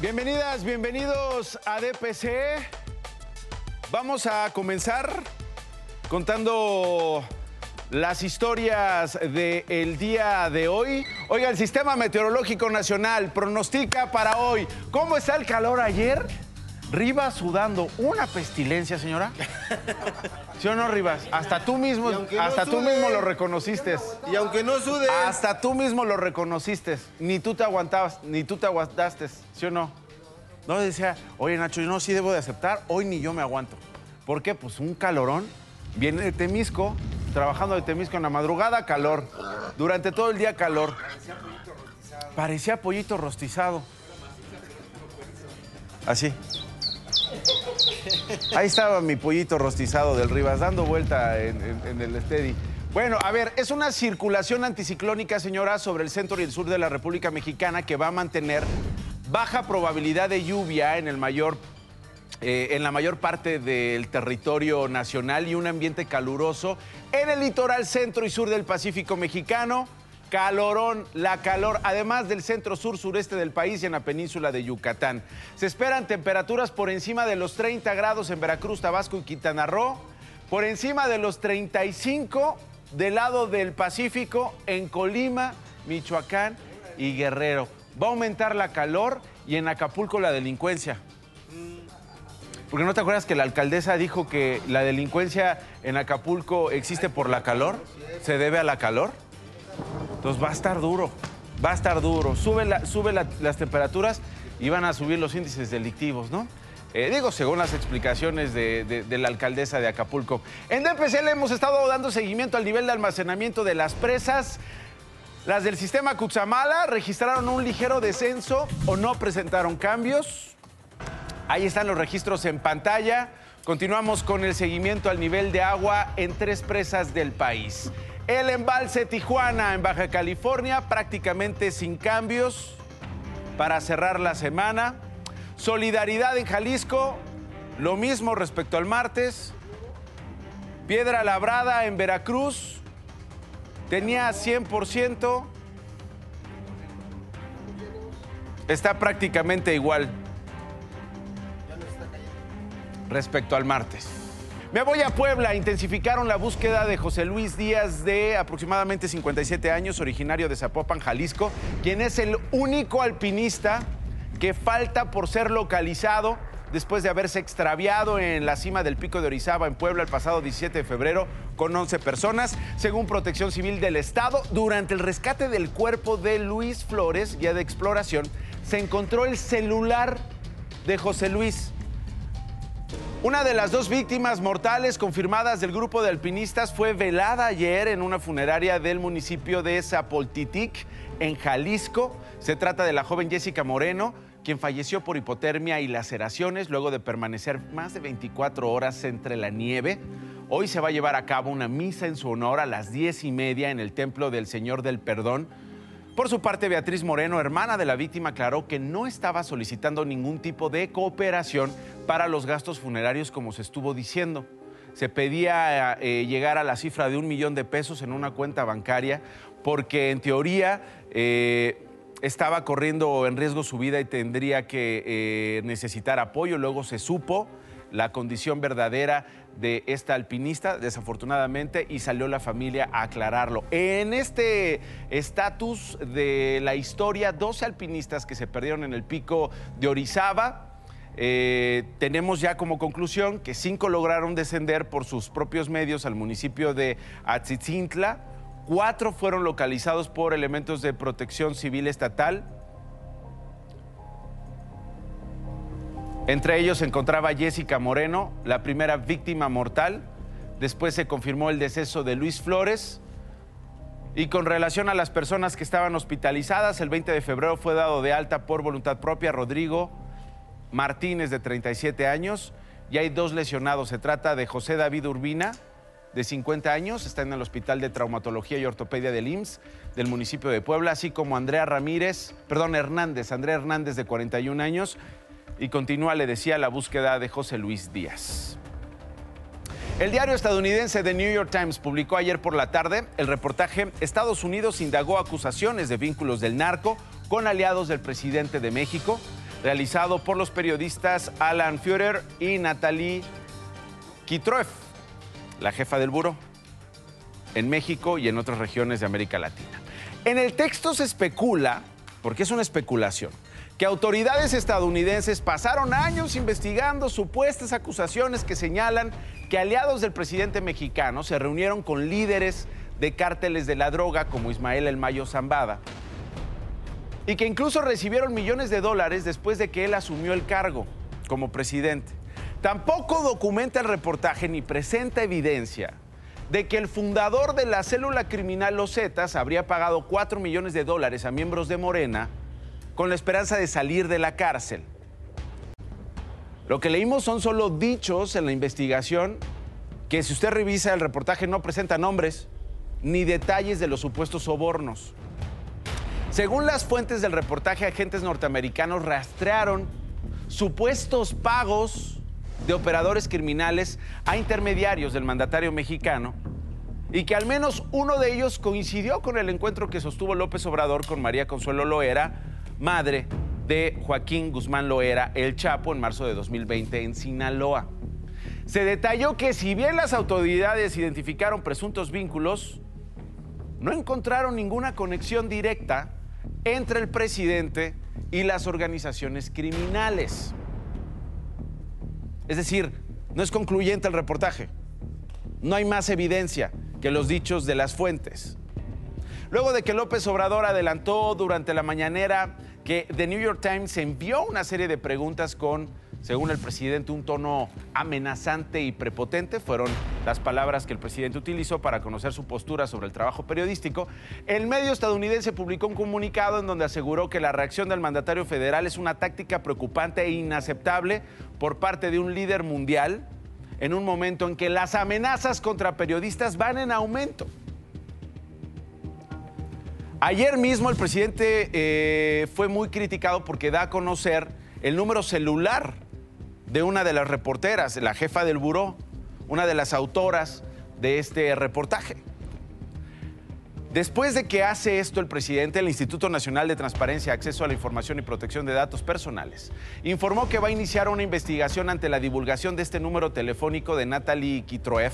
Bienvenidas, bienvenidos a DPC. Vamos a comenzar contando las historias del día de hoy. Oiga, el Sistema Meteorológico Nacional pronostica para hoy. ¿Cómo está el calor ayer? Rivas sudando. Una pestilencia, señora. ¿Sí o no, Rivas? Hasta tú mismo, no hasta tú mismo lo reconociste. Y aunque no sude, Hasta tú mismo lo reconociste. Ni tú te aguantabas, ni tú te aguantaste, ¿sí o no? No decía, oye Nacho, yo no sí debo de aceptar, hoy ni yo me aguanto. ¿Por qué? Pues un calorón. Viene de Temisco, trabajando de Temisco en la madrugada, calor. Durante todo el día, calor. Parecía pollito rostizado. Así. Ahí estaba mi pollito rostizado del Rivas, dando vuelta en, el Steady. Bueno, a ver, es una circulación anticiclónica, señora, sobre el centro y el sur de la República Mexicana que va a mantener baja probabilidad de lluvia en el mayor eh, en la mayor parte del territorio nacional y un ambiente caluroso en el litoral centro y sur del Pacífico mexicano. Calorón, la calor, además del centro sur sureste del país y en la península de Yucatán. Se esperan temperaturas por encima de los 30 grados en Veracruz, Tabasco y Quintana Roo, por encima de los 35 del lado del Pacífico en Colima, Michoacán y Guerrero. Va a aumentar la calor y en Acapulco la delincuencia. Porque no te acuerdas que la alcaldesa dijo que la delincuencia en Acapulco existe por la calor, se debe a la calor. Entonces va a estar duro, va a estar duro. Sube, la- sube la- las temperaturas y van a subir los índices delictivos, ¿no? Eh, digo, según las explicaciones de, la alcaldesa de Acapulco. En DPC le hemos estado dando seguimiento al nivel de almacenamiento de las presas. Las del sistema Cutzamala registraron un ligero descenso o no presentaron cambios. Ahí están los registros en pantalla. Continuamos con el seguimiento al nivel de agua en tres presas del país. El embalse Tijuana en Baja California, prácticamente sin cambios para cerrar la semana. Solidaridad en Jalisco, lo mismo respecto al martes. Piedra Labrada en Veracruz, tenía 100%. Está prácticamente igual respecto al martes. Me voy a Puebla. Intensificaron la búsqueda de José Luis Díaz de aproximadamente 57 años, originario de Zapopan, Jalisco, quien es el único alpinista que falta por ser localizado después de haberse extraviado en la cima del Pico de Orizaba en Puebla el pasado 17 de febrero con 11 personas, según Protección Civil del Estado. Durante el rescate del cuerpo de Luis Flores, guía de exploración, se encontró el celular de José Luis. Una de las dos víctimas mortales confirmadas del grupo de alpinistas fue velada ayer en una funeraria del municipio de Zapoltitic, en Jalisco. Se trata de la joven Jessica Moreno, quien falleció por hipotermia y laceraciones luego de permanecer más de 24 horas entre la nieve. Hoy se va a llevar a cabo una misa en su honor a las 10 y media en el Templo del Señor del Perdón. Por su parte, Beatriz Moreno, hermana de la víctima, aclaró que no estaba solicitando ningún tipo de cooperación para los gastos funerarios, como se estuvo diciendo. Se pedía eh, llegar a la cifra de un millón de pesos en una cuenta bancaria, porque en teoría eh, estaba corriendo en riesgo su vida y tendría que eh, necesitar apoyo. Luego se supo la condición verdadera de esta alpinista, desafortunadamente, y salió la familia a aclararlo. En este estatus de la historia, 12 alpinistas que se perdieron en el pico de Orizaba. Eh, tenemos ya como conclusión que cinco lograron descender por sus propios medios al municipio de Atzitzintla, cuatro fueron localizados por elementos de protección civil estatal, Entre ellos se encontraba Jessica Moreno, la primera víctima mortal. Después se confirmó el deceso de Luis Flores. Y con relación a las personas que estaban hospitalizadas, el 20 de febrero fue dado de alta por voluntad propia Rodrigo Martínez, de 37 años. Y hay dos lesionados. Se trata de José David Urbina, de 50 años, está en el Hospital de Traumatología y Ortopedia del IMSS del municipio de Puebla, así como Andrea Ramírez, perdón, Hernández, Andrea Hernández, de 41 años. Y continúa, le decía, la búsqueda de José Luis Díaz. El diario estadounidense The New York Times publicó ayer por la tarde el reportaje Estados Unidos indagó acusaciones de vínculos del narco con aliados del presidente de México. Realizado por los periodistas Alan Führer y Natalie Kitroev, la jefa del buro en México y en otras regiones de América Latina. En el texto se especula, porque es una especulación, que autoridades estadounidenses pasaron años investigando supuestas acusaciones que señalan que aliados del presidente mexicano se reunieron con líderes de cárteles de la droga como Ismael El Mayo Zambada y que incluso recibieron millones de dólares después de que él asumió el cargo como presidente. Tampoco documenta el reportaje ni presenta evidencia de que el fundador de la célula criminal Los Zetas habría pagado 4 millones de dólares a miembros de Morena con la esperanza de salir de la cárcel. Lo que leímos son solo dichos en la investigación que si usted revisa el reportaje no presenta nombres ni detalles de los supuestos sobornos. Según las fuentes del reportaje, agentes norteamericanos rastrearon supuestos pagos de operadores criminales a intermediarios del mandatario mexicano y que al menos uno de ellos coincidió con el encuentro que sostuvo López Obrador con María Consuelo Loera, madre de Joaquín Guzmán Loera, el Chapo, en marzo de 2020 en Sinaloa. Se detalló que si bien las autoridades identificaron presuntos vínculos, no encontraron ninguna conexión directa entre el presidente y las organizaciones criminales. Es decir, no es concluyente el reportaje. No hay más evidencia que los dichos de las fuentes. Luego de que López Obrador adelantó durante la mañanera que The New York Times envió una serie de preguntas con según el presidente, un tono amenazante y prepotente. Fueron las palabras que el presidente utilizó para conocer su postura sobre el trabajo periodístico. El medio estadounidense publicó un comunicado en donde aseguró que la reacción del mandatario federal es una táctica preocupante e inaceptable por parte de un líder mundial en un momento en que las amenazas contra periodistas van en aumento. Ayer mismo el presidente eh, fue muy criticado porque da a conocer el número celular de una de las reporteras, la jefa del buró, una de las autoras de este reportaje. Después de que hace esto el presidente del Instituto Nacional de Transparencia, Acceso a la Información y Protección de Datos Personales, informó que va a iniciar una investigación ante la divulgación de este número telefónico de Natalie Kitroev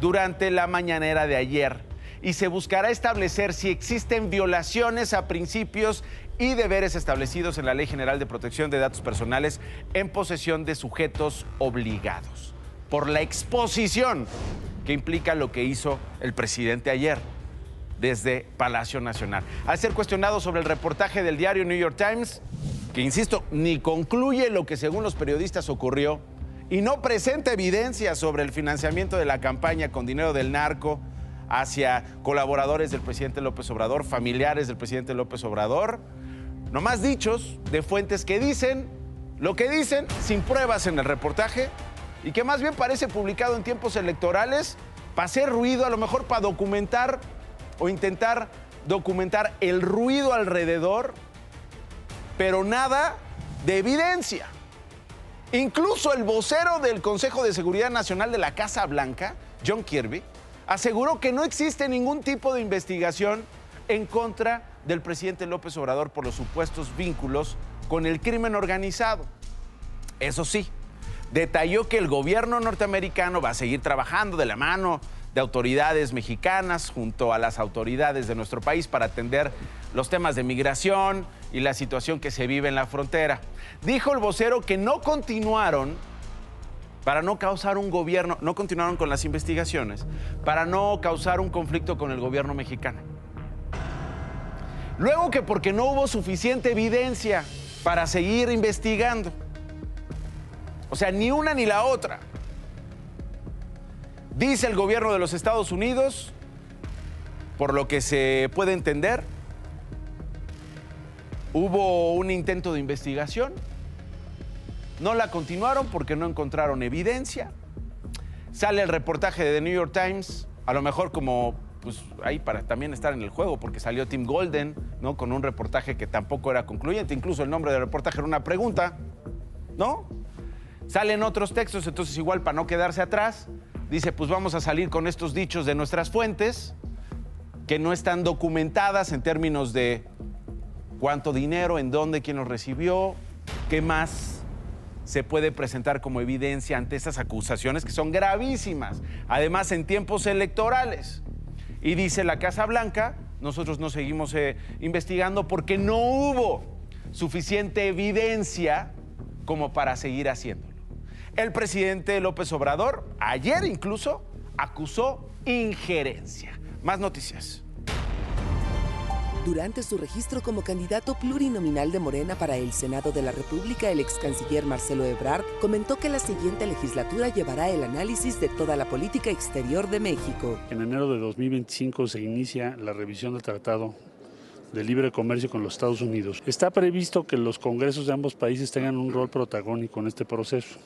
durante la mañanera de ayer y se buscará establecer si existen violaciones a principios y deberes establecidos en la Ley General de Protección de Datos Personales en posesión de sujetos obligados, por la exposición que implica lo que hizo el presidente ayer desde Palacio Nacional. Al ser cuestionado sobre el reportaje del diario New York Times, que insisto, ni concluye lo que según los periodistas ocurrió y no presenta evidencia sobre el financiamiento de la campaña con dinero del narco hacia colaboradores del presidente López Obrador, familiares del presidente López Obrador, Nomás dichos de fuentes que dicen lo que dicen sin pruebas en el reportaje y que más bien parece publicado en tiempos electorales para hacer ruido, a lo mejor para documentar o intentar documentar el ruido alrededor, pero nada de evidencia. Incluso el vocero del Consejo de Seguridad Nacional de la Casa Blanca, John Kirby, aseguró que no existe ningún tipo de investigación en contra del presidente López Obrador por los supuestos vínculos con el crimen organizado. Eso sí, detalló que el gobierno norteamericano va a seguir trabajando de la mano de autoridades mexicanas junto a las autoridades de nuestro país para atender los temas de migración y la situación que se vive en la frontera. Dijo el vocero que no continuaron para no causar un gobierno, no continuaron con las investigaciones, para no causar un conflicto con el gobierno mexicano. Luego que porque no hubo suficiente evidencia para seguir investigando. O sea, ni una ni la otra. Dice el gobierno de los Estados Unidos, por lo que se puede entender, hubo un intento de investigación. No la continuaron porque no encontraron evidencia. Sale el reportaje de The New York Times, a lo mejor como pues ahí para también estar en el juego, porque salió Tim Golden, ¿no? Con un reportaje que tampoco era concluyente, incluso el nombre del reportaje era una pregunta, ¿no? Salen otros textos, entonces igual para no quedarse atrás, dice, pues vamos a salir con estos dichos de nuestras fuentes, que no están documentadas en términos de cuánto dinero, en dónde, quién los recibió, ¿Qué más se puede presentar como evidencia ante estas acusaciones que son gravísimas? Además, en tiempos electorales. Y dice la Casa Blanca, nosotros no seguimos eh, investigando porque no hubo suficiente evidencia como para seguir haciéndolo. El presidente López Obrador, ayer incluso, acusó injerencia. Más noticias. Durante su registro como candidato plurinominal de Morena para el Senado de la República, el ex canciller Marcelo Ebrard comentó que la siguiente legislatura llevará el análisis de toda la política exterior de México. En enero de 2025 se inicia la revisión del Tratado de Libre Comercio con los Estados Unidos. Está previsto que los congresos de ambos países tengan un rol protagónico en este proceso.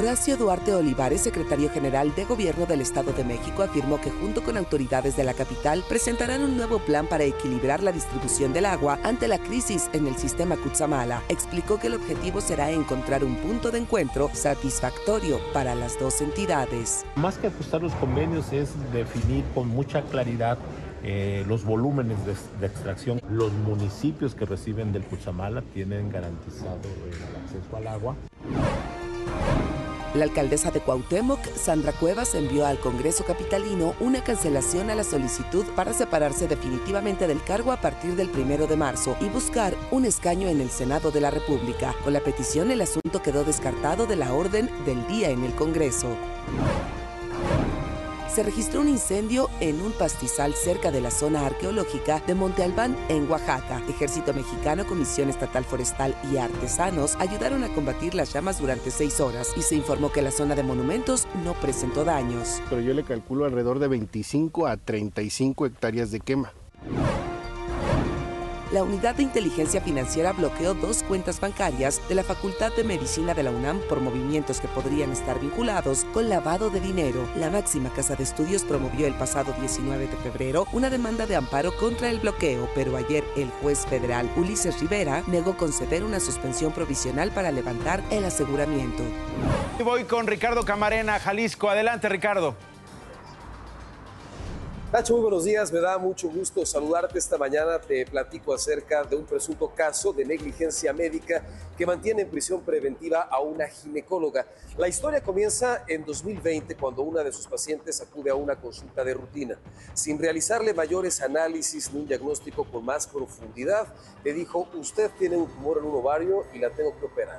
Horacio Duarte Olivares, secretario general de Gobierno del Estado de México, afirmó que junto con autoridades de la capital presentarán un nuevo plan para equilibrar la distribución del agua ante la crisis en el sistema Cutzamala. Explicó que el objetivo será encontrar un punto de encuentro satisfactorio para las dos entidades. Más que ajustar los convenios es definir con mucha claridad eh, los volúmenes de, extracción. Los municipios que reciben del Cutzamala tienen garantizado el acceso al agua. La alcaldesa de Cuauhtémoc, Sandra Cuevas, envió al Congreso Capitalino una cancelación a la solicitud para separarse definitivamente del cargo a partir del primero de marzo y buscar un escaño en el Senado de la República. Con la petición, el asunto quedó descartado de la orden del día en el Congreso se registró un incendio en un pastizal cerca de la zona arqueológica de Monte Albán, en Oaxaca. Ejército Mexicano, Comisión Estatal Forestal y Artesanos ayudaron a combatir las llamas durante seis horas y se informó que la zona de monumentos no presentó daños. Pero yo le calculo alrededor de 25 a 35 hectáreas de quema la Unidad de Inteligencia Financiera bloqueó dos cuentas bancarias de la Facultad de Medicina de la UNAM por movimientos que podrían estar vinculados con lavado de dinero. La máxima casa de estudios promovió el pasado 19 de febrero una demanda de amparo contra el bloqueo, pero ayer el juez federal Ulises Rivera negó conceder una suspensión provisional para levantar el aseguramiento. Voy con Ricardo Camarena, Jalisco. Adelante, Ricardo. Nacho, muy buenos días. Me da mucho gusto saludarte esta mañana. Te platico acerca de un presunto caso de negligencia médica que mantiene en prisión preventiva a una ginecóloga. La historia comienza en 2020 cuando una de sus pacientes acude a una consulta de rutina. Sin realizarle mayores análisis ni un diagnóstico con más profundidad, le dijo, usted tiene un tumor en un ovario y la tengo que operar.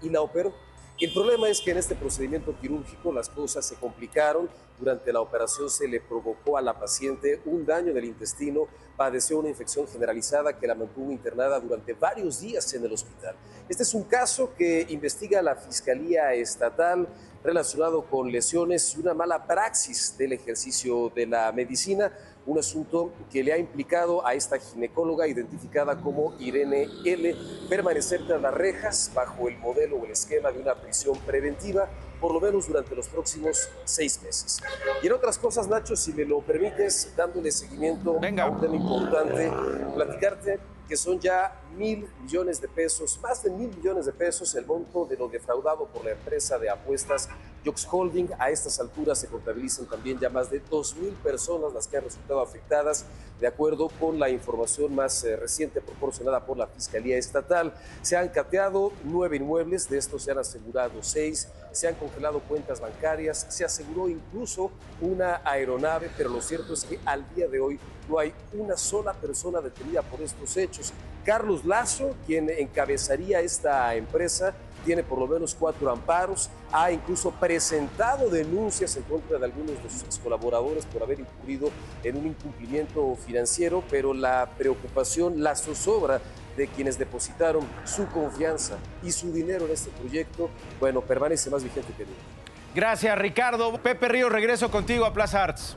Y la operó. El problema es que en este procedimiento quirúrgico las cosas se complicaron. Durante la operación se le provocó a la paciente un daño del intestino, padeció una infección generalizada que la mantuvo internada durante varios días en el hospital. Este es un caso que investiga la Fiscalía Estatal relacionado con lesiones y una mala praxis del ejercicio de la medicina un asunto que le ha implicado a esta ginecóloga identificada como Irene L. permanecer tras las rejas bajo el modelo o el esquema de una prisión preventiva por lo menos durante los próximos seis meses. Y en otras cosas, Nacho, si me lo permites, dándole seguimiento a un tema importante, platicarte que son ya mil millones de pesos, más de mil millones de pesos el monto de lo defraudado por la empresa de apuestas Jox Holding. A estas alturas se contabilizan también ya más de dos mil personas las que han resultado afectadas, de acuerdo con la información más eh, reciente proporcionada por la Fiscalía Estatal. Se han cateado nueve inmuebles, de estos se han asegurado seis, se han congelado cuentas bancarias, se aseguró incluso una aeronave, pero lo cierto es que al día de hoy no hay una sola persona detenida por estos hechos. Carlos Lazo, quien encabezaría esta empresa, tiene por lo menos cuatro amparos, ha incluso presentado denuncias en contra de algunos de sus ex colaboradores por haber incurrido en un incumplimiento financiero, pero la preocupación, la zozobra de quienes depositaron su confianza y su dinero en este proyecto, bueno, permanece más vigente que nunca. Gracias, Ricardo. Pepe Río, regreso contigo a Plaza Arts.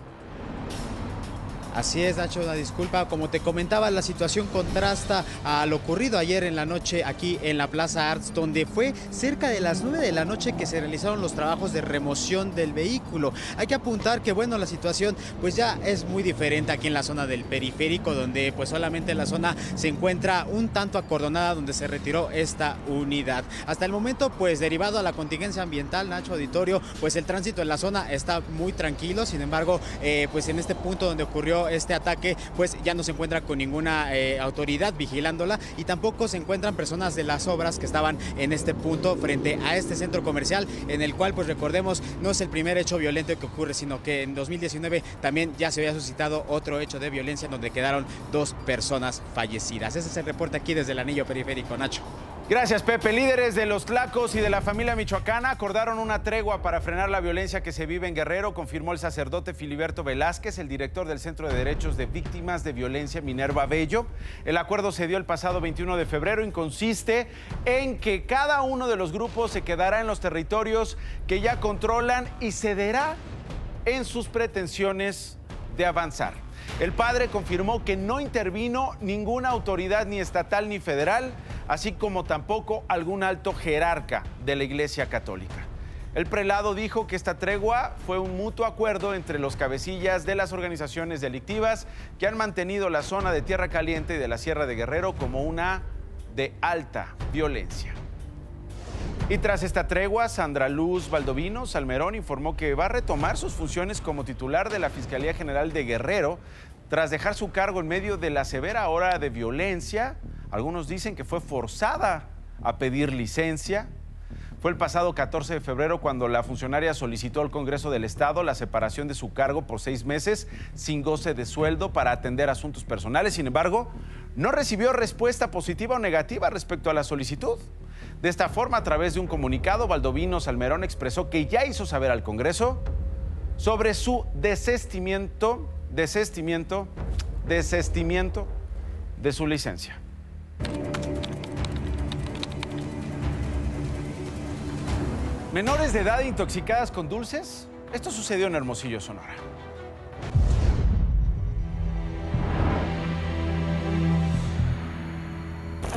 Así es, Nacho, una disculpa. Como te comentaba, la situación contrasta a lo ocurrido ayer en la noche aquí en la Plaza Arts, donde fue cerca de las 9 de la noche que se realizaron los trabajos de remoción del vehículo. Hay que apuntar que, bueno, la situación pues ya es muy diferente aquí en la zona del periférico, donde pues solamente la zona se encuentra un tanto acordonada donde se retiró esta unidad. Hasta el momento, pues derivado a la contingencia ambiental, Nacho Auditorio, pues el tránsito en la zona está muy tranquilo. Sin embargo, eh, pues en este punto donde ocurrió este ataque, pues ya no se encuentra con ninguna eh, autoridad vigilándola y tampoco se encuentran personas de las obras que estaban en este punto frente a este centro comercial en el cual, pues recordemos, no es el primer hecho violento que ocurre, sino que en 2019 también ya se había suscitado otro hecho de violencia en donde quedaron dos personas fallecidas. Ese es el reporte aquí desde el anillo periférico, Nacho. Gracias, Pepe. Líderes de los Tlacos y de la familia michoacana acordaron una tregua para frenar la violencia que se vive en Guerrero, confirmó el sacerdote Filiberto Velázquez, el director del Centro de Derechos de Víctimas de Violencia Minerva Bello. El acuerdo se dio el pasado 21 de febrero y consiste en que cada uno de los grupos se quedará en los territorios que ya controlan y cederá en sus pretensiones de avanzar. El padre confirmó que no intervino ninguna autoridad ni estatal ni federal, así como tampoco algún alto jerarca de la Iglesia Católica. El prelado dijo que esta tregua fue un mutuo acuerdo entre los cabecillas de las organizaciones delictivas que han mantenido la zona de Tierra Caliente y de la Sierra de Guerrero como una de alta violencia. Y tras esta tregua, Sandra Luz Valdovino Salmerón informó que va a retomar sus funciones como titular de la Fiscalía General de Guerrero tras dejar su cargo en medio de la severa hora de violencia. Algunos dicen que fue forzada a pedir licencia. Fue el pasado 14 de febrero cuando la funcionaria solicitó al Congreso del Estado la separación de su cargo por seis meses sin goce de sueldo para atender asuntos personales. Sin embargo, no recibió respuesta positiva o negativa respecto a la solicitud. De esta forma, a través de un comunicado, Baldovino Salmerón expresó que ya hizo saber al Congreso sobre su desestimiento, desestimiento, desestimiento de su licencia. Menores de edad intoxicadas con dulces. Esto sucedió en Hermosillo, Sonora.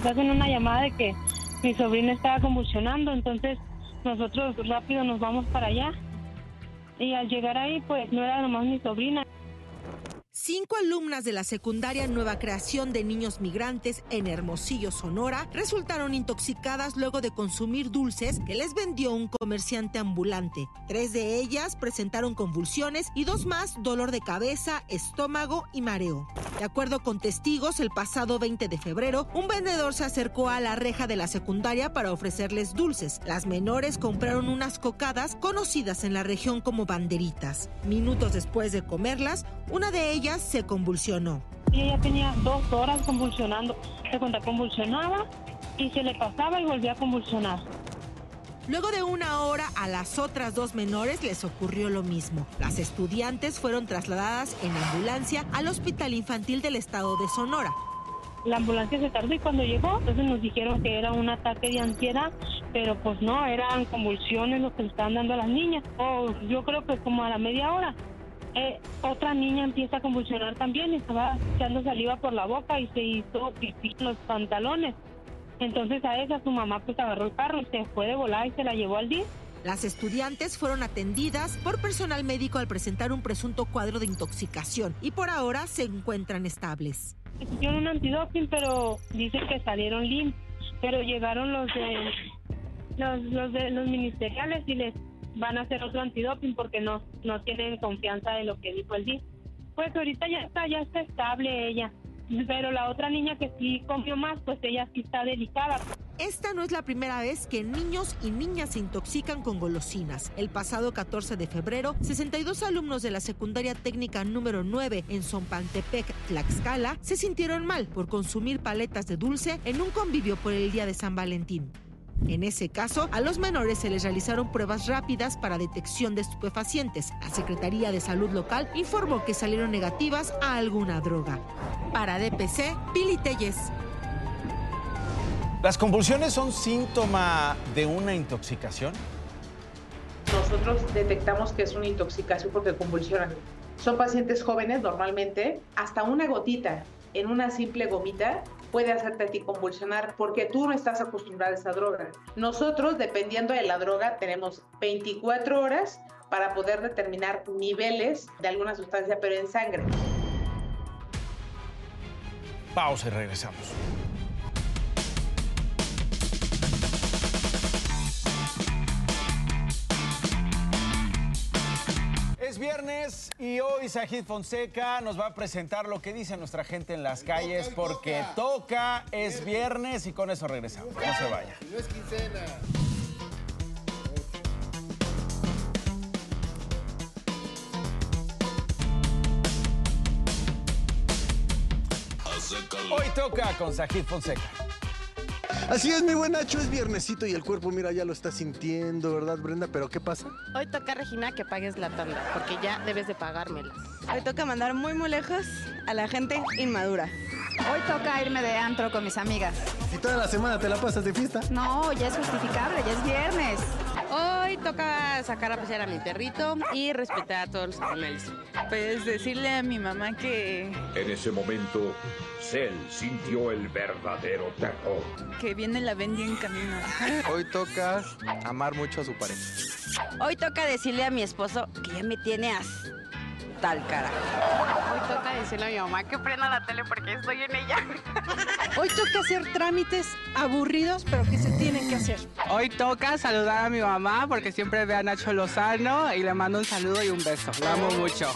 Hacen una llamada de que mi sobrina estaba convulsionando, entonces nosotros rápido nos vamos para allá. Y al llegar ahí, pues no era nomás mi sobrina. Cinco alumnas de la secundaria Nueva Creación de Niños Migrantes en Hermosillo, Sonora, resultaron intoxicadas luego de consumir dulces que les vendió un comerciante ambulante. Tres de ellas presentaron convulsiones y dos más dolor de cabeza, estómago y mareo. De acuerdo con testigos, el pasado 20 de febrero, un vendedor se acercó a la reja de la secundaria para ofrecerles dulces. Las menores compraron unas cocadas conocidas en la región como banderitas. Minutos después de comerlas, una de ellas se convulsionó. Y ella tenía dos horas convulsionando. Se cuenta, convulsionaba y se le pasaba y volvía a convulsionar. Luego de una hora a las otras dos menores les ocurrió lo mismo. Las estudiantes fueron trasladadas en ambulancia al Hospital Infantil del Estado de Sonora. La ambulancia se tardó y cuando llegó, entonces nos dijeron que era un ataque de ansiedad, pero pues no, eran convulsiones lo que le estaban dando a las niñas. O yo creo que como a la media hora eh, otra niña empieza a convulsionar también, estaba echando saliva por la boca y se hizo pipí en los pantalones. Entonces a esa su mamá pues agarró el carro y se fue de volar y se la llevó al día. Las estudiantes fueron atendidas por personal médico al presentar un presunto cuadro de intoxicación y por ahora se encuentran estables. Hicieron un antidoping, pero dicen que salieron limpios. Pero llegaron los de los, los de los ministeriales y les van a hacer otro antidoping porque no, no tienen confianza de lo que dijo el DIF. Pues ahorita ya está, ya está estable ella. Pero la otra niña que sí comió más, pues ella sí está delicada. Esta no es la primera vez que niños y niñas se intoxican con golosinas. El pasado 14 de febrero, 62 alumnos de la secundaria técnica número 9 en Zompantepec, Tlaxcala, se sintieron mal por consumir paletas de dulce en un convivio por el día de San Valentín. En ese caso, a los menores se les realizaron pruebas rápidas para detección de estupefacientes. La Secretaría de Salud local informó que salieron negativas a alguna droga. Para DPC, Pili Telles. ¿Las convulsiones son síntoma de una intoxicación? Nosotros detectamos que es una intoxicación porque convulsionan. Son pacientes jóvenes normalmente, hasta una gotita en una simple gomita puede hacerte a ti convulsionar porque tú no estás acostumbrado a esa droga. Nosotros, dependiendo de la droga, tenemos 24 horas para poder determinar niveles de alguna sustancia, pero en sangre. Pausa y regresamos. Viernes y hoy Sajid Fonseca nos va a presentar lo que dice nuestra gente en las calles porque toca. es viernes y con eso regresamos. No se vaya. No es quincena. Hoy toca con Sajid Fonseca. Así es, mi buen Nacho, es viernesito y el cuerpo, mira, ya lo está sintiendo, ¿verdad, Brenda? ¿Pero qué pasa? Hoy toca, Regina, que pagues la tanda, porque ya debes de pagármela. Hoy toca mandar muy, muy lejos a la gente inmadura. Hoy toca irme de antro con mis amigas. ¿Y toda la semana te la pasas de fiesta? No, ya es justificable, ya es viernes. Hoy toca sacar a pasear a mi perrito y respetar a todos los animales. Pues decirle a mi mamá que... En ese momento, Cell sintió el verdadero terror. Que viene la Bendy en camino. Hoy toca amar mucho a su pareja. Hoy toca decirle a mi esposo que ya me tiene hasta tal cara. Hoy toca decirle a mi mamá que prenda la tele porque estoy en ella. Hoy toca hacer trámites aburridos, pero que se tienen que hacer. Hoy toca saludar a mi mamá porque siempre ve a Nacho Lozano y le mando un saludo y un beso. La amo mucho.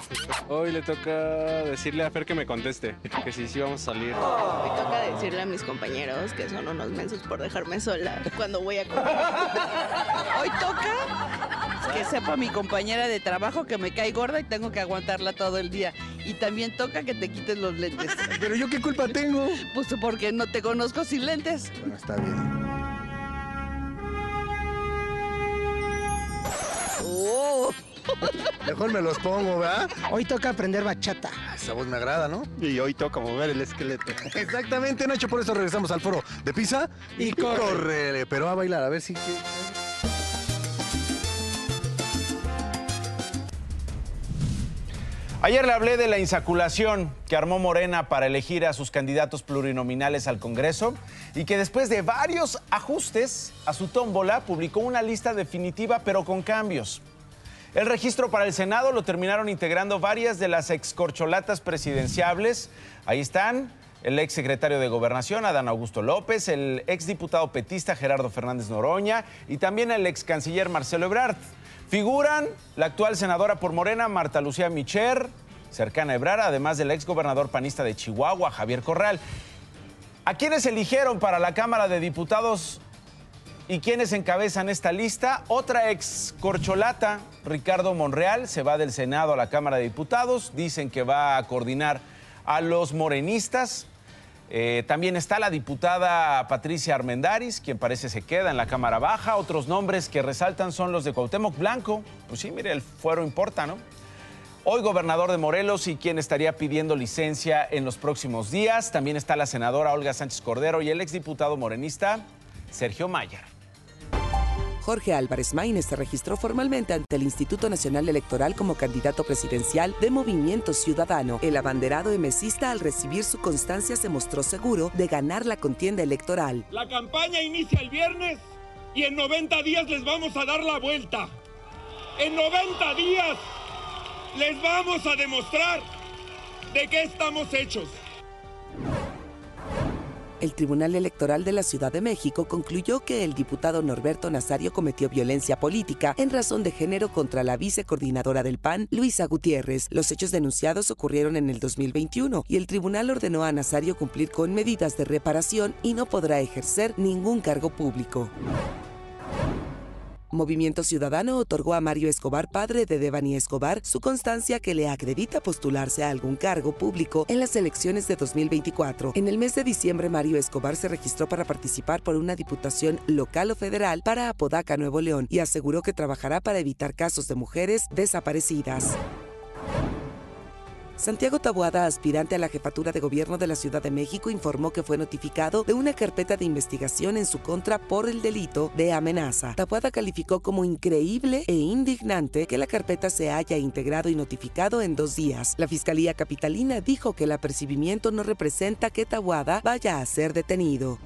Hoy le toca decirle a Fer que me conteste, que sí, sí vamos a salir. Hoy toca decirle a mis compañeros que son unos mensos por dejarme sola cuando voy a comer. Hoy toca que sepa mi compañera de trabajo que me cae gorda y tengo que aguantarla todo el día. Y también toca que te quites los lentes. ¿Pero yo qué culpa tengo? Pues porque no te conozco sin lentes. Bueno, está bien. Oh. Mejor me los pongo, ¿verdad? Hoy toca aprender bachata. Esa voz me agrada, ¿no? Y hoy toca mover el esqueleto. Exactamente, Nacho, por eso regresamos al foro de pizza y, corre. Córrele, pero a bailar, a ver si... Ayer le hablé de la insaculación que armó Morena para elegir a sus candidatos plurinominales al Congreso y que después de varios ajustes a su tómbola publicó una lista definitiva pero con cambios. El registro para el Senado lo terminaron integrando varias de las excorcholatas presidenciables. Ahí están el ex secretario de Gobernación, Adán Augusto López, el ex diputado petista Gerardo Fernández Noroña y también el ex canciller Marcelo Ebrard. Figuran la actual senadora por Morena, Marta Lucía Micher, cercana a Ebrard, además del ex gobernador panista de Chihuahua, Javier Corral. ¿A quiénes eligieron para la Cámara de Diputados y quiénes encabezan esta lista? Otra ex corcholata, Ricardo Monreal, se va del Senado a la Cámara de Diputados. Dicen que va a coordinar a los morenistas. Eh, también está la diputada Patricia Armendaris, quien parece se queda en la Cámara Baja. Otros nombres que resaltan son los de Cuauhtémoc Blanco. Pues sí, mire, el fuero importa, ¿no? Hoy gobernador de Morelos y quien estaría pidiendo licencia en los próximos días. También está la senadora Olga Sánchez Cordero y el exdiputado morenista Sergio Mayer. Jorge Álvarez Maínez se registró formalmente ante el Instituto Nacional Electoral como candidato presidencial de Movimiento Ciudadano. El abanderado emesista al recibir su constancia se mostró seguro de ganar la contienda electoral. La campaña inicia el viernes y en 90 días les vamos a dar la vuelta. En 90 días les vamos a demostrar de qué estamos hechos. El Tribunal Electoral de la Ciudad de México concluyó que el diputado Norberto Nazario cometió violencia política en razón de género contra la vicecoordinadora del PAN, Luisa Gutiérrez. Los hechos denunciados ocurrieron en el 2021 y el tribunal ordenó a Nazario cumplir con medidas de reparación y no podrá ejercer ningún cargo público. Movimiento Ciudadano otorgó a Mario Escobar, padre de Devani Escobar, su constancia que le acredita postularse a algún cargo público en las elecciones de 2024. En el mes de diciembre, Mario Escobar se registró para participar por una diputación local o federal para Apodaca, Nuevo León, y aseguró que trabajará para evitar casos de mujeres desaparecidas. Santiago Tabuada, aspirante a la jefatura de gobierno de la Ciudad de México, informó que fue notificado de una carpeta de investigación en su contra por el delito de amenaza. Tabuada calificó como increíble e indignante que la carpeta se haya integrado y notificado en dos días. La Fiscalía Capitalina dijo que el apercibimiento no representa que Tabuada vaya a ser detenido.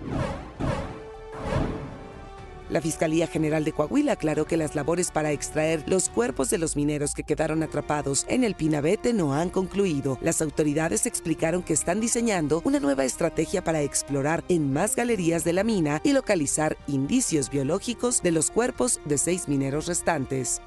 La Fiscalía General de Coahuila aclaró que las labores para extraer los cuerpos de los mineros que quedaron atrapados en el Pinabete no han concluido. Las autoridades explicaron que están diseñando una nueva estrategia para explorar en más galerías de la mina y localizar indicios biológicos de los cuerpos de seis mineros restantes.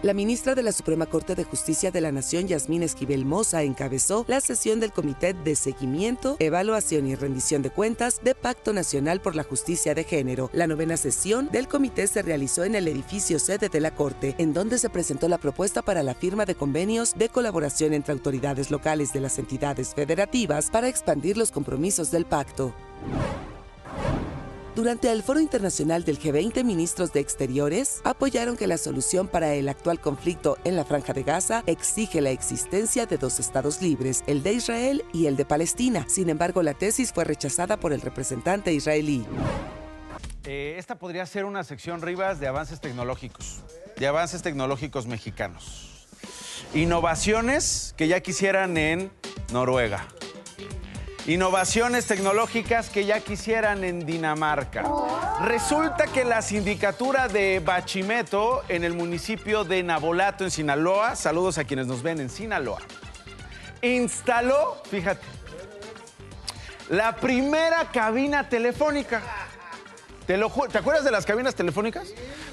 La ministra de la Suprema Corte de Justicia de la Nación, Yasmín Esquivel Moza, encabezó la sesión del Comité de Seguimiento, Evaluación y Rendición de Cuentas de Pacto Nacional por la Justicia de Género. La novena sesión del comité se realizó en el edificio sede de la Corte, en donde se presentó la propuesta para la firma de convenios de colaboración entre autoridades locales de las entidades federativas para expandir los compromisos del pacto. Durante el Foro Internacional del G20, ministros de Exteriores apoyaron que la solución para el actual conflicto en la Franja de Gaza exige la existencia de dos estados libres, el de Israel y el de Palestina. Sin embargo, la tesis fue rechazada por el representante israelí. Eh, esta podría ser una sección, Rivas, de avances tecnológicos, de avances tecnológicos mexicanos. Innovaciones que ya quisieran en Noruega. Innovaciones tecnológicas que ya quisieran en Dinamarca. Resulta que la sindicatura de Bachimeto en el municipio de Nabolato, en Sinaloa, saludos a quienes nos ven en Sinaloa, instaló, fíjate, la primera cabina telefónica. Te, lo ¿Te acuerdas de las cabinas telefónicas?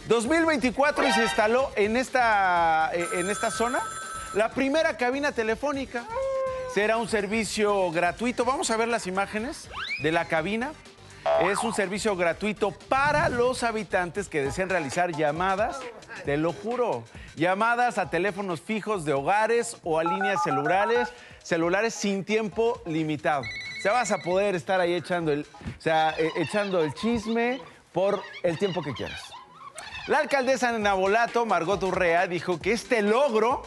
2024 y se instaló en esta, eh, en esta zona la primera cabina telefónica. Será un servicio gratuito. Vamos a ver las imágenes de la cabina. Es un servicio gratuito para los habitantes que deseen realizar llamadas, te lo juro, llamadas a teléfonos fijos de hogares o a líneas celulares, celulares sin tiempo limitado. O sea, vas a poder estar ahí echando el, o sea, eh, echando el chisme por el tiempo que quieras. La alcaldesa de Nabolato, Margot Urrea, dijo que este logro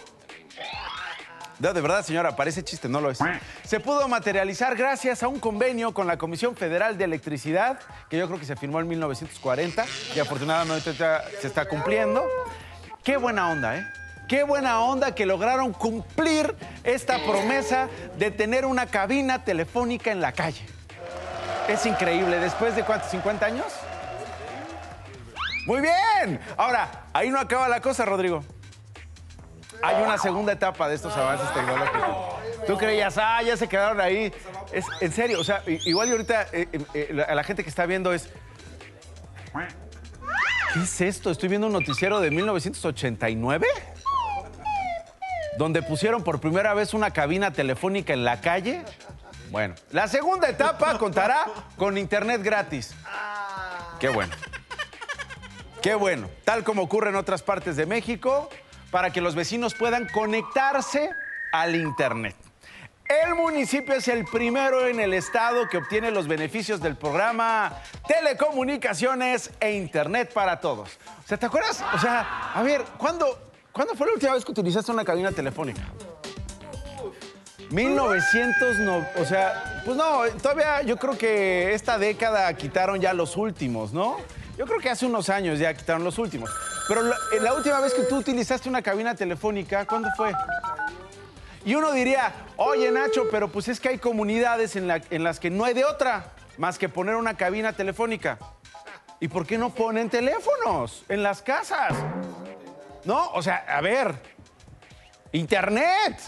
de verdad, señora, parece chiste, no lo es. Se pudo materializar gracias a un convenio con la Comisión Federal de Electricidad, que yo creo que se firmó en 1940 y afortunadamente ya se está cumpliendo. Qué buena onda, ¿eh? Qué buena onda que lograron cumplir esta promesa de tener una cabina telefónica en la calle. Es increíble, después de cuántos, 50 años. Muy bien. Ahora, ahí no acaba la cosa, Rodrigo. Hay una segunda etapa de estos avances tecnológicos. Tú creías, ah, ya se quedaron ahí. Es en serio, o sea, igual y ahorita eh, eh, eh, a la gente que está viendo es. ¿Qué es esto? Estoy viendo un noticiero de 1989 donde pusieron por primera vez una cabina telefónica en la calle. Bueno, la segunda etapa contará con internet gratis. Qué bueno. Qué bueno. Tal como ocurre en otras partes de México, para que los vecinos puedan conectarse al Internet. El municipio es el primero en el estado que obtiene los beneficios del programa Telecomunicaciones e Internet para Todos. O sea, ¿te acuerdas? O sea, a ver, ¿cuándo, ¿cuándo fue la última vez que utilizaste una cabina telefónica? 1900, no, o sea, pues no, todavía yo creo que esta década quitaron ya los últimos, ¿no? Yo creo que hace unos años ya quitaron los últimos. Pero la, eh, la última vez que tú utilizaste una cabina telefónica, ¿cuándo fue? Y uno diría, oye Nacho, pero pues es que hay comunidades en, en las que no hay de otra más que poner una cabina telefónica. ¿Y por qué no ponen teléfonos en las casas? ¿No? O sea, a ver, Internet.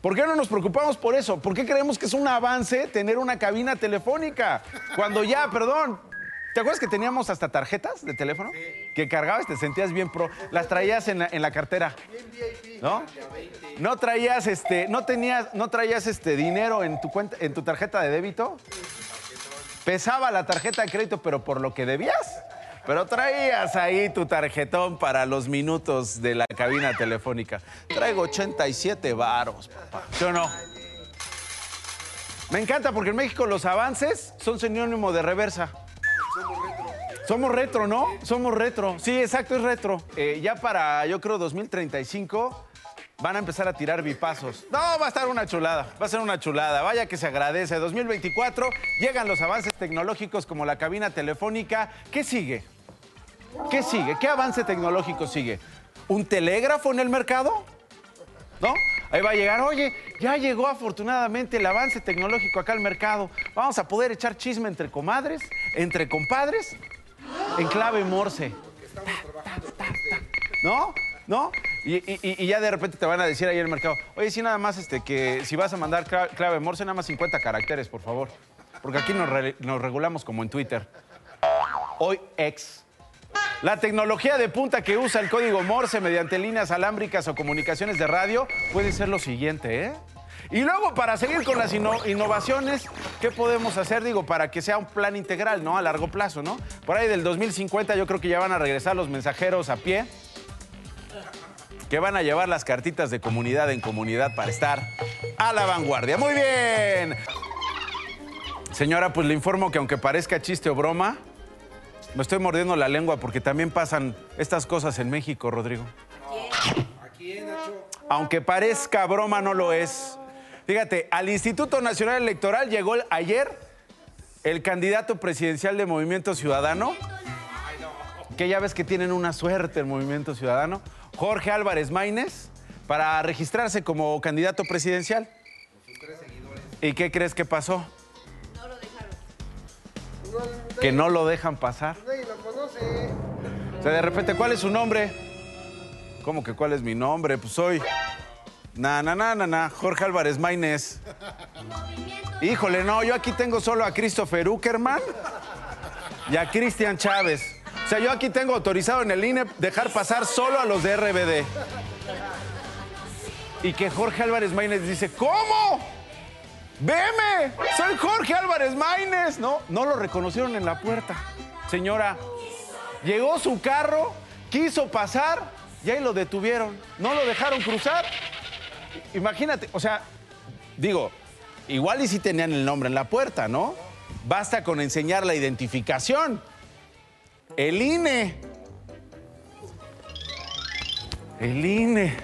¿Por qué no nos preocupamos por eso? ¿Por qué creemos que es un avance tener una cabina telefónica? Cuando ya, perdón, ¿te acuerdas que teníamos hasta tarjetas de teléfono? Que cargabas, te sentías bien pro. Las traías en la, en la cartera. ¿No? No traías este, no tenías, no traías este dinero en tu cuenta, en tu tarjeta de débito. Pesaba la tarjeta de crédito, pero por lo que debías. Pero traías ahí tu tarjetón para los minutos de la cabina telefónica. Traigo 87 varos, papá. ¿Sí o no? Me encanta porque en México los avances son sinónimo de reversa. Somos retro, ¿no? Somos retro. Sí, exacto, es retro. Eh, ya para, yo creo, 2035 van a empezar a tirar bipazos. No, va a estar una chulada, va a ser una chulada. Vaya que se agradece. 2024 llegan los avances tecnológicos como la cabina telefónica. ¿Qué sigue? ¿Qué sigue? ¿Qué avance tecnológico sigue? ¿Un telégrafo en el mercado? ¿No? Ahí va a llegar, oye, ya llegó afortunadamente el avance tecnológico acá al mercado. Vamos a poder echar chisme entre comadres, entre compadres, en clave morse. ¿No? ¿No? Y, ya de repente te van a decir ahí en el mercado, oye, sí, nada más este, que si vas a mandar cla- clave morse, nada más 50 caracteres, por favor. Porque aquí nos regulamos como en Twitter. Hoy ex. La tecnología de punta que usa el código Morse mediante líneas alámbricas o comunicaciones de radio puede ser lo siguiente, ¿eh? Y luego, para seguir con las inno- innovaciones, ¿qué podemos hacer? Digo, para que sea un plan integral, ¿no? A largo plazo, ¿no? Por ahí del 2050 yo creo que ya van a regresar los mensajeros a pie, que van a llevar las cartitas de comunidad en comunidad para estar a la vanguardia. Muy bien. Señora, pues le informo que aunque parezca chiste o broma, me estoy mordiendo la lengua porque también pasan estas cosas en México, Rodrigo. Aunque parezca broma, no lo es. Fíjate, al Instituto Nacional Electoral llegó ayer el candidato presidencial de Movimiento Ciudadano, que ya ves que tienen una suerte el Movimiento Ciudadano, Jorge Álvarez Maínez, para registrarse como candidato presidencial. ¿Y qué crees que pasó? Que no lo dejan pasar. Nadie lo conoce. O sea, de repente, ¿cuál es su nombre? ¿Cómo que cuál es mi nombre? Pues soy. Na, na, na, na, na, Jorge Álvarez Maínez. Híjole, no, yo aquí tengo solo a Christopher Uckerman y a Cristian Chávez. O sea, yo aquí tengo autorizado en el INE dejar pasar solo a los de RBD. Y que Jorge Álvarez Maínez dice, ¿cómo? ¡Veme! ¡Soy Jorge Álvarez Maínez! No, no lo reconocieron en la puerta. Señora, llegó su carro, quiso pasar y ahí lo detuvieron. No lo dejaron cruzar. Imagínate, o sea, digo, igual y si tenían el nombre en la puerta, ¿no? Basta con enseñar la identificación. El INE. El INE.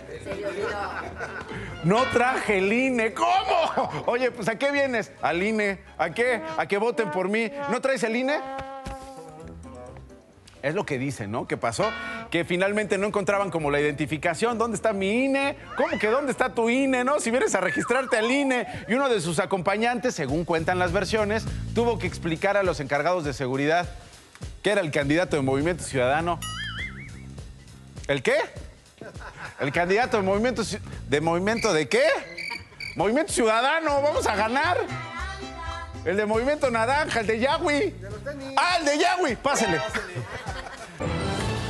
No traje el INE. ¿Cómo? Oye, pues ¿a qué vienes? Al INE. ¿A qué? A que voten por mí. ¿No traes el INE? Es lo que dicen, ¿no? ¿Qué pasó? Que finalmente no encontraban como la identificación. ¿Dónde está mi INE? ¿Cómo que dónde está tu INE, no? Si vienes a registrarte al INE. Y uno de sus acompañantes, según cuentan las versiones, tuvo que explicar a los encargados de seguridad que era el candidato de Movimiento Ciudadano. ¿El qué? El candidato de Movimiento ¿De Movimiento de qué? Movimiento Ciudadano, vamos a ganar. El de Movimiento Naranja, el de Yahweh. Ah, el de Yahweh, pásele.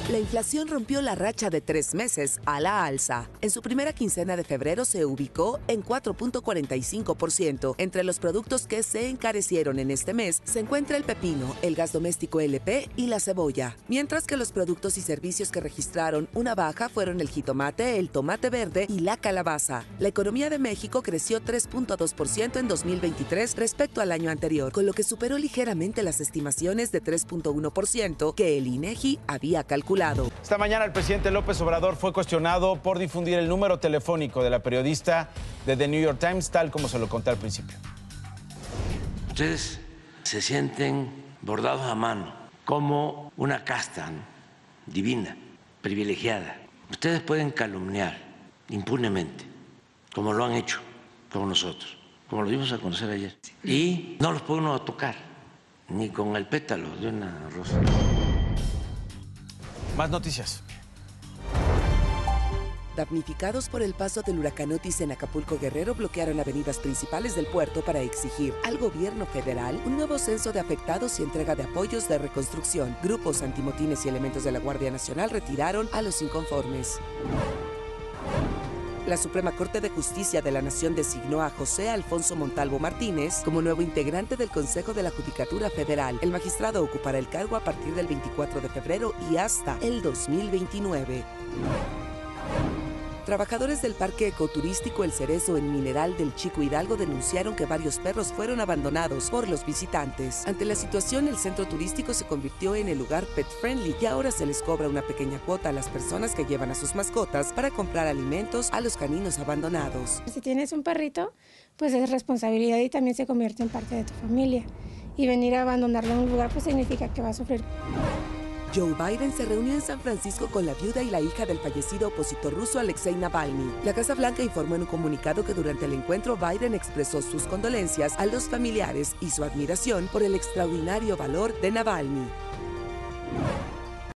La inflación rompió la racha de tres meses a la alza. En su primera quincena de febrero se ubicó en 4.45%. Entre los productos que se encarecieron en este mes se encuentra el pepino, el gas doméstico LP y la cebolla. Mientras que los productos y servicios que registraron una baja fueron el jitomate, el tomate verde y la calabaza. La economía de México creció 3.2% en 2023 respecto al año anterior, con lo que superó ligeramente las estimaciones de 3.1% que el INEGI había calculado. Esta mañana el presidente López Obrador fue cuestionado por difundir el número telefónico de la periodista de The New York Times, tal como se lo conté al principio. Ustedes se sienten bordados a mano como una casta ¿no? divina, privilegiada. Ustedes pueden calumniar impunemente, como lo han hecho con nosotros, como lo dimos a conocer ayer. Y no los puede uno tocar, ni con el pétalo de una rosa. Más noticias. Damnificados por el paso del huracán Otis en Acapulco Guerrero bloquearon avenidas principales del puerto para exigir al gobierno federal un nuevo censo de afectados y entrega de apoyos de reconstrucción. Grupos antimotines y elementos de la Guardia Nacional retiraron a los inconformes. La Suprema Corte de Justicia de la Nación designó a José Alfonso Montalvo Martínez como nuevo integrante del Consejo de la Judicatura Federal. El magistrado ocupará el cargo a partir del 24 de febrero y hasta el 2029. Trabajadores del Parque Ecoturístico El Cerezo en Mineral del Chico Hidalgo denunciaron que varios perros fueron abandonados por los visitantes. Ante la situación, el centro turístico se convirtió en el lugar pet friendly y ahora se les cobra una pequeña cuota a las personas que llevan a sus mascotas para comprar alimentos a los caninos abandonados. Si tienes un perrito, pues es responsabilidad y también se convierte en parte de tu familia. Y venir a abandonarlo en un lugar, pues significa que va a sufrir. Joe Biden se reunió en San Francisco con la viuda y la hija del fallecido opositor ruso Alexei Navalny. La Casa Blanca informó en un comunicado que durante el encuentro Biden expresó sus condolencias a los familiares y su admiración por el extraordinario valor de Navalny.